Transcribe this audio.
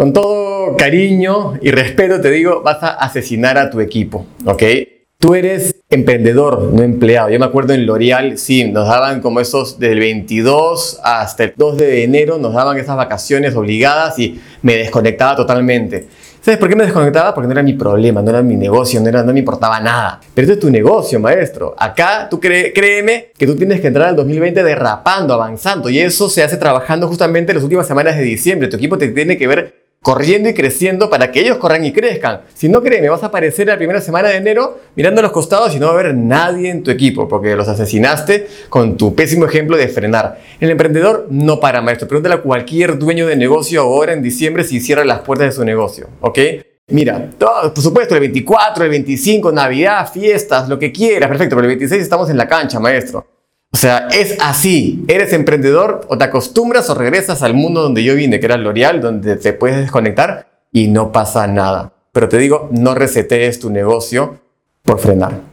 con todo cariño y respeto te digo, vas a asesinar a tu equipo, ¿ok? Tú eres emprendedor, no empleado. Yo me acuerdo en L'Oreal, sí, nos daban como esos del 22 hasta el 2 de enero, nos daban esas vacaciones obligadas y me desconectaba totalmente. ¿Sabes por qué me desconectaba? Porque no era mi problema, no era mi negocio, no, era, no me importaba nada. Pero esto es tu negocio, maestro. Acá, tú créeme que tú tienes que entrar al 2020 derrapando, avanzando. Y eso se hace trabajando justamente en las últimas semanas de diciembre. Tu equipo te tiene que ver corriendo y creciendo para que ellos corran y crezcan. Si no créeme, vas a aparecer la primera semana de enero mirando a los costados y no va a haber nadie en tu equipo porque los asesinaste con tu pésimo ejemplo de frenar. El emprendedor no para, maestro. Pregúntale a cualquier dueño de negocio ahora en diciembre si cierra las puertas de su negocio, ¿ok? Mira, todo, por supuesto, el 24, el 25, Navidad, fiestas, lo que quieras, perfecto, pero el 26 estamos en la cancha, maestro. O sea, es así. Eres emprendedor o te acostumbras o regresas al mundo donde yo vine, que era L'Oreal, donde te puedes desconectar y no pasa nada. Pero te digo, no resetees tu negocio por frenar.